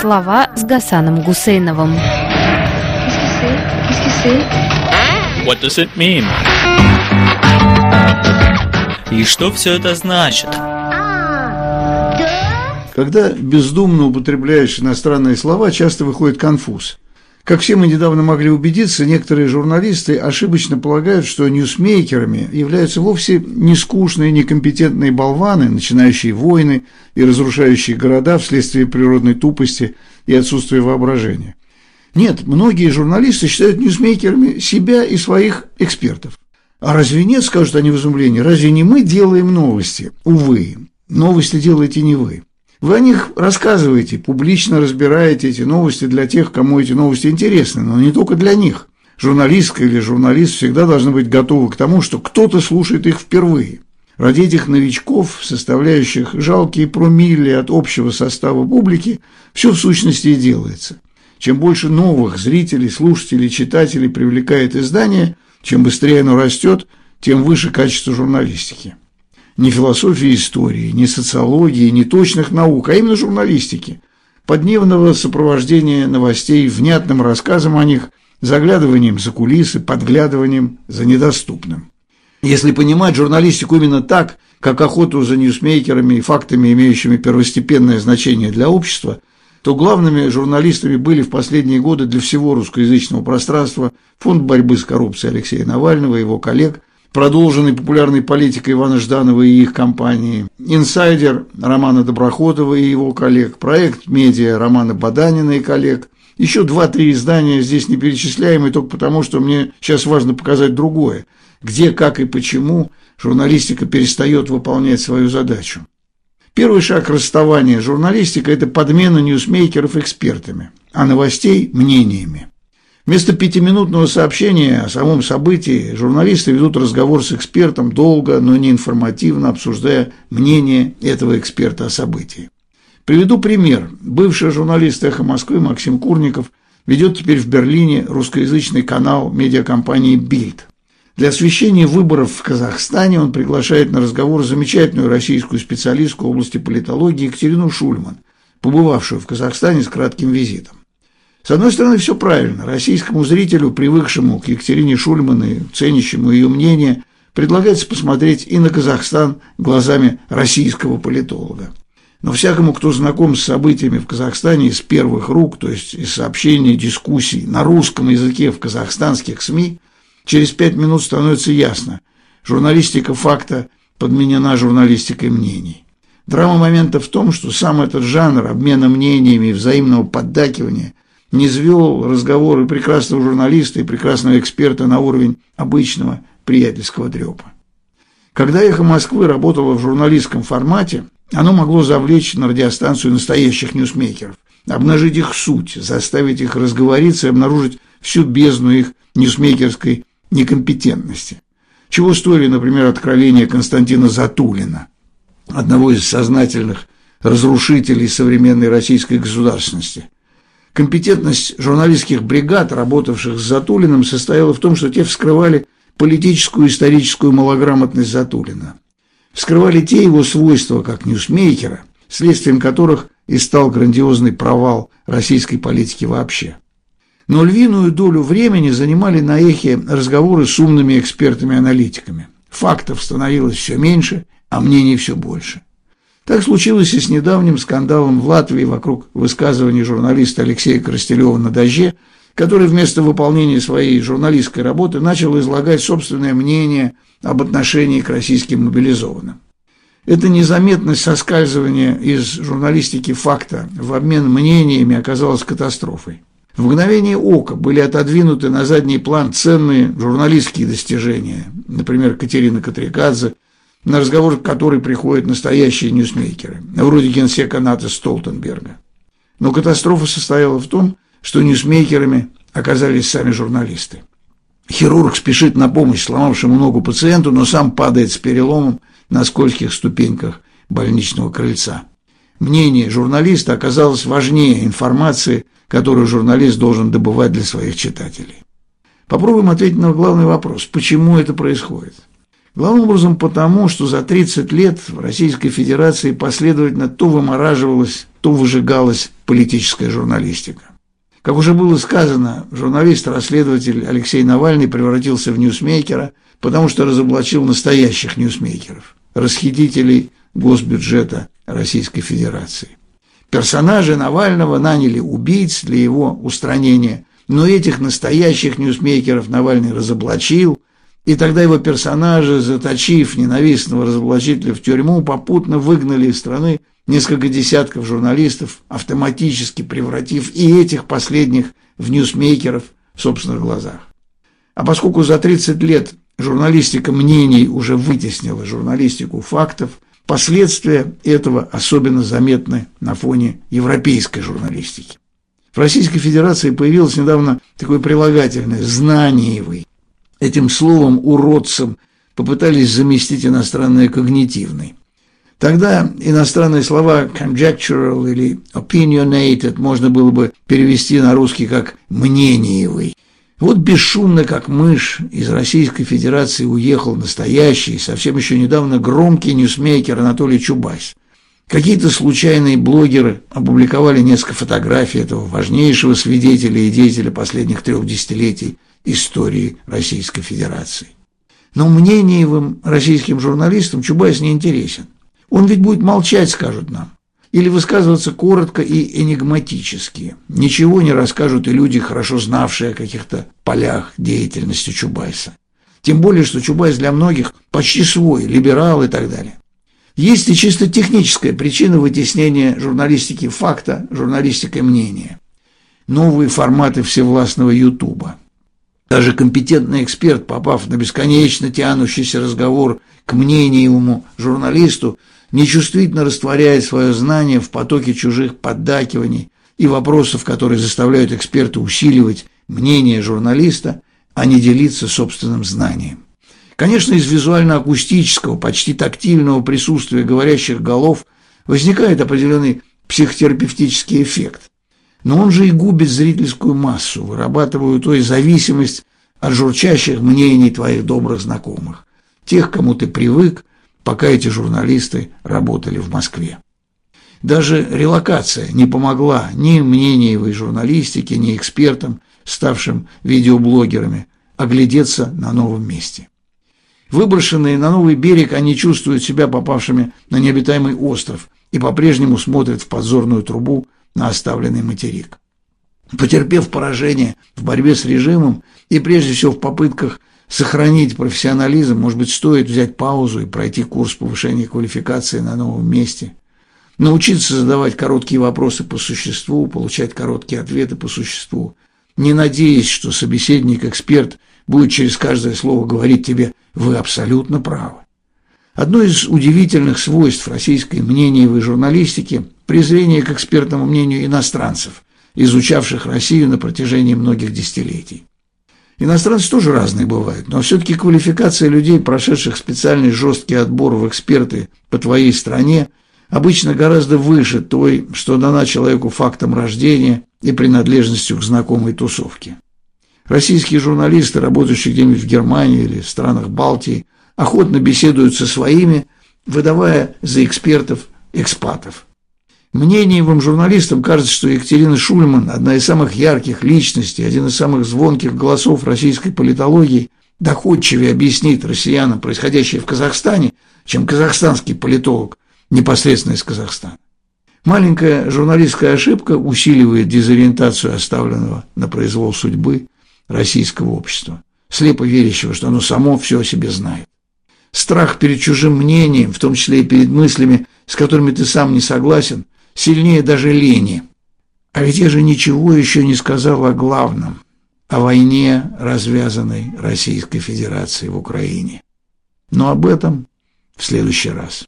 Слова с Гасаном Гусейновым. What does it mean? И что все это значит? Когда бездумно употребляешь иностранные слова, часто выходит конфуз. Как все мы недавно могли убедиться, некоторые журналисты ошибочно полагают, что ньюсмейкерами являются вовсе не скучные, некомпетентные болваны, начинающие войны и разрушающие города вследствие природной тупости и отсутствия воображения. Нет, многие журналисты считают ньюсмейкерами себя и своих экспертов. А разве нет, скажут они в изумлении, разве не мы делаем новости? Увы, новости делаете не вы. Вы о них рассказываете, публично разбираете эти новости для тех, кому эти новости интересны, но не только для них. Журналистка или журналист всегда должны быть готовы к тому, что кто-то слушает их впервые. Ради этих новичков, составляющих жалкие промилле от общего состава публики, все в сущности и делается. Чем больше новых зрителей, слушателей, читателей привлекает издание, чем быстрее оно растет, тем выше качество журналистики. Не философии истории, не социологии, не точных наук, а именно журналистики. Подневного сопровождения новостей внятным рассказом о них, заглядыванием за кулисы, подглядыванием за недоступным. Если понимать журналистику именно так, как охоту за ньюсмейкерами и фактами, имеющими первостепенное значение для общества – то главными журналистами были в последние годы для всего русскоязычного пространства Фонд борьбы с коррупцией Алексея Навального и его коллег, продолженный популярной политикой Ивана Жданова и их компании, инсайдер Романа Доброходова и его коллег, проект медиа Романа Баданина и коллег, еще два-три издания здесь не перечисляемые только потому, что мне сейчас важно показать другое, где, как и почему журналистика перестает выполнять свою задачу. Первый шаг расставания журналистика – это подмена ньюсмейкеров экспертами, а новостей – мнениями. Вместо пятиминутного сообщения о самом событии журналисты ведут разговор с экспертом долго, но не информативно, обсуждая мнение этого эксперта о событии. Приведу пример. Бывший журналист «Эхо Москвы» Максим Курников ведет теперь в Берлине русскоязычный канал медиакомпании «Бильд». Для освещения выборов в Казахстане он приглашает на разговор замечательную российскую специалистку в области политологии Екатерину Шульман, побывавшую в Казахстане с кратким визитом. С одной стороны, все правильно. Российскому зрителю, привыкшему к Екатерине Шульман и ценящему ее мнение, предлагается посмотреть и на Казахстан глазами российского политолога. Но всякому, кто знаком с событиями в Казахстане из первых рук, то есть из сообщений, дискуссий на русском языке в казахстанских СМИ, Через пять минут становится ясно. Журналистика факта подменена журналистикой мнений. Драма момента в том, что сам этот жанр обмена мнениями и взаимного поддакивания не свел разговоры прекрасного журналиста и прекрасного эксперта на уровень обычного приятельского трепа. Когда «Эхо Москвы» работало в журналистском формате, оно могло завлечь на радиостанцию настоящих ньюсмейкеров, обнажить их суть, заставить их разговориться и обнаружить всю бездну их ньюсмейкерской некомпетентности. Чего стоили, например, откровения Константина Затулина, одного из сознательных разрушителей современной российской государственности. Компетентность журналистских бригад, работавших с Затулиным, состояла в том, что те вскрывали политическую и историческую малограмотность Затулина. Вскрывали те его свойства, как ньюсмейкера, следствием которых и стал грандиозный провал российской политики вообще но львиную долю времени занимали на эхе разговоры с умными экспертами-аналитиками. Фактов становилось все меньше, а мнений все больше. Так случилось и с недавним скандалом в Латвии вокруг высказываний журналиста Алексея Коростелева на «Дожде», который вместо выполнения своей журналистской работы начал излагать собственное мнение об отношении к российским мобилизованным. Эта незаметность соскальзывания из журналистики факта в обмен мнениями оказалась катастрофой. В мгновение ока были отодвинуты на задний план ценные журналистские достижения, например, Катерина Катрикадзе, на разговор которой приходят настоящие ньюсмейкеры, вроде генсека НАТО Столтенберга. Но катастрофа состояла в том, что ньюсмейкерами оказались сами журналисты. Хирург спешит на помощь сломавшему ногу пациенту, но сам падает с переломом на скользких ступеньках больничного крыльца. Мнение журналиста оказалось важнее информации которую журналист должен добывать для своих читателей. Попробуем ответить на главный вопрос, почему это происходит. Главным образом потому, что за 30 лет в Российской Федерации последовательно то вымораживалась, то выжигалась политическая журналистика. Как уже было сказано, журналист-расследователь Алексей Навальный превратился в ньюсмейкера, потому что разоблачил настоящих ньюсмейкеров, расхитителей госбюджета Российской Федерации. Персонажи Навального наняли убийц для его устранения, но этих настоящих ньюсмейкеров Навальный разоблачил, и тогда его персонажи, заточив ненавистного разоблачителя в тюрьму, попутно выгнали из страны несколько десятков журналистов, автоматически превратив и этих последних в ньюсмейкеров в собственных глазах. А поскольку за 30 лет журналистика мнений уже вытеснила журналистику фактов, последствия этого особенно заметны на фоне европейской журналистики. В Российской Федерации появилось недавно такое прилагательное «знаниевый». Этим словом уродцем попытались заместить иностранное когнитивный. Тогда иностранные слова conjectural или opinionated можно было бы перевести на русский как «мнениевый». Вот бесшумно, как мышь, из Российской Федерации уехал настоящий, совсем еще недавно громкий ньюсмейкер Анатолий Чубайс. Какие-то случайные блогеры опубликовали несколько фотографий этого важнейшего свидетеля и деятеля последних трех десятилетий истории Российской Федерации. Но мнениевым российским журналистам Чубайс не интересен. Он ведь будет молчать, скажут нам или высказываться коротко и энигматически. Ничего не расскажут и люди, хорошо знавшие о каких-то полях деятельности Чубайса. Тем более, что Чубайс для многих почти свой, либерал и так далее. Есть и чисто техническая причина вытеснения журналистики факта журналистикой мнения. Новые форматы всевластного Ютуба. Даже компетентный эксперт, попав на бесконечно тянущийся разговор к мнениевому журналисту, нечувствительно растворяет свое знание в потоке чужих поддакиваний и вопросов, которые заставляют эксперта усиливать мнение журналиста, а не делиться собственным знанием. Конечно, из визуально-акустического, почти тактильного присутствия говорящих голов возникает определенный психотерапевтический эффект. Но он же и губит зрительскую массу, вырабатывая той зависимость от журчащих мнений твоих добрых знакомых, тех, кому ты привык, пока эти журналисты работали в Москве. Даже релокация не помогла ни мнениевой журналистике, ни экспертам, ставшим видеоблогерами, оглядеться на новом месте. Выброшенные на новый берег, они чувствуют себя попавшими на необитаемый остров и по-прежнему смотрят в подзорную трубу на оставленный материк. Потерпев поражение в борьбе с режимом и прежде всего в попытках сохранить профессионализм, может быть, стоит взять паузу и пройти курс повышения квалификации на новом месте. Научиться задавать короткие вопросы по существу, получать короткие ответы по существу, не надеясь, что собеседник-эксперт будет через каждое слово говорить тебе «вы абсолютно правы». Одно из удивительных свойств российской мнениевой журналистики – презрение к экспертному мнению иностранцев, изучавших Россию на протяжении многих десятилетий. Иностранцы тоже разные бывают, но все-таки квалификация людей, прошедших специальный жесткий отбор в эксперты по твоей стране, обычно гораздо выше той, что дана человеку фактом рождения и принадлежностью к знакомой тусовке. Российские журналисты, работающие где-нибудь в Германии или странах Балтии, охотно беседуют со своими, выдавая за экспертов экспатов. Мнениевым журналистам кажется, что Екатерина Шульман – одна из самых ярких личностей, один из самых звонких голосов российской политологии, доходчивее объяснит россиянам происходящее в Казахстане, чем казахстанский политолог непосредственно из Казахстана. Маленькая журналистская ошибка усиливает дезориентацию оставленного на произвол судьбы российского общества, слепо верящего, что оно само все о себе знает. Страх перед чужим мнением, в том числе и перед мыслями, с которыми ты сам не согласен – сильнее даже лени. А ведь я же ничего еще не сказал о главном, о войне, развязанной Российской Федерацией в Украине. Но об этом в следующий раз.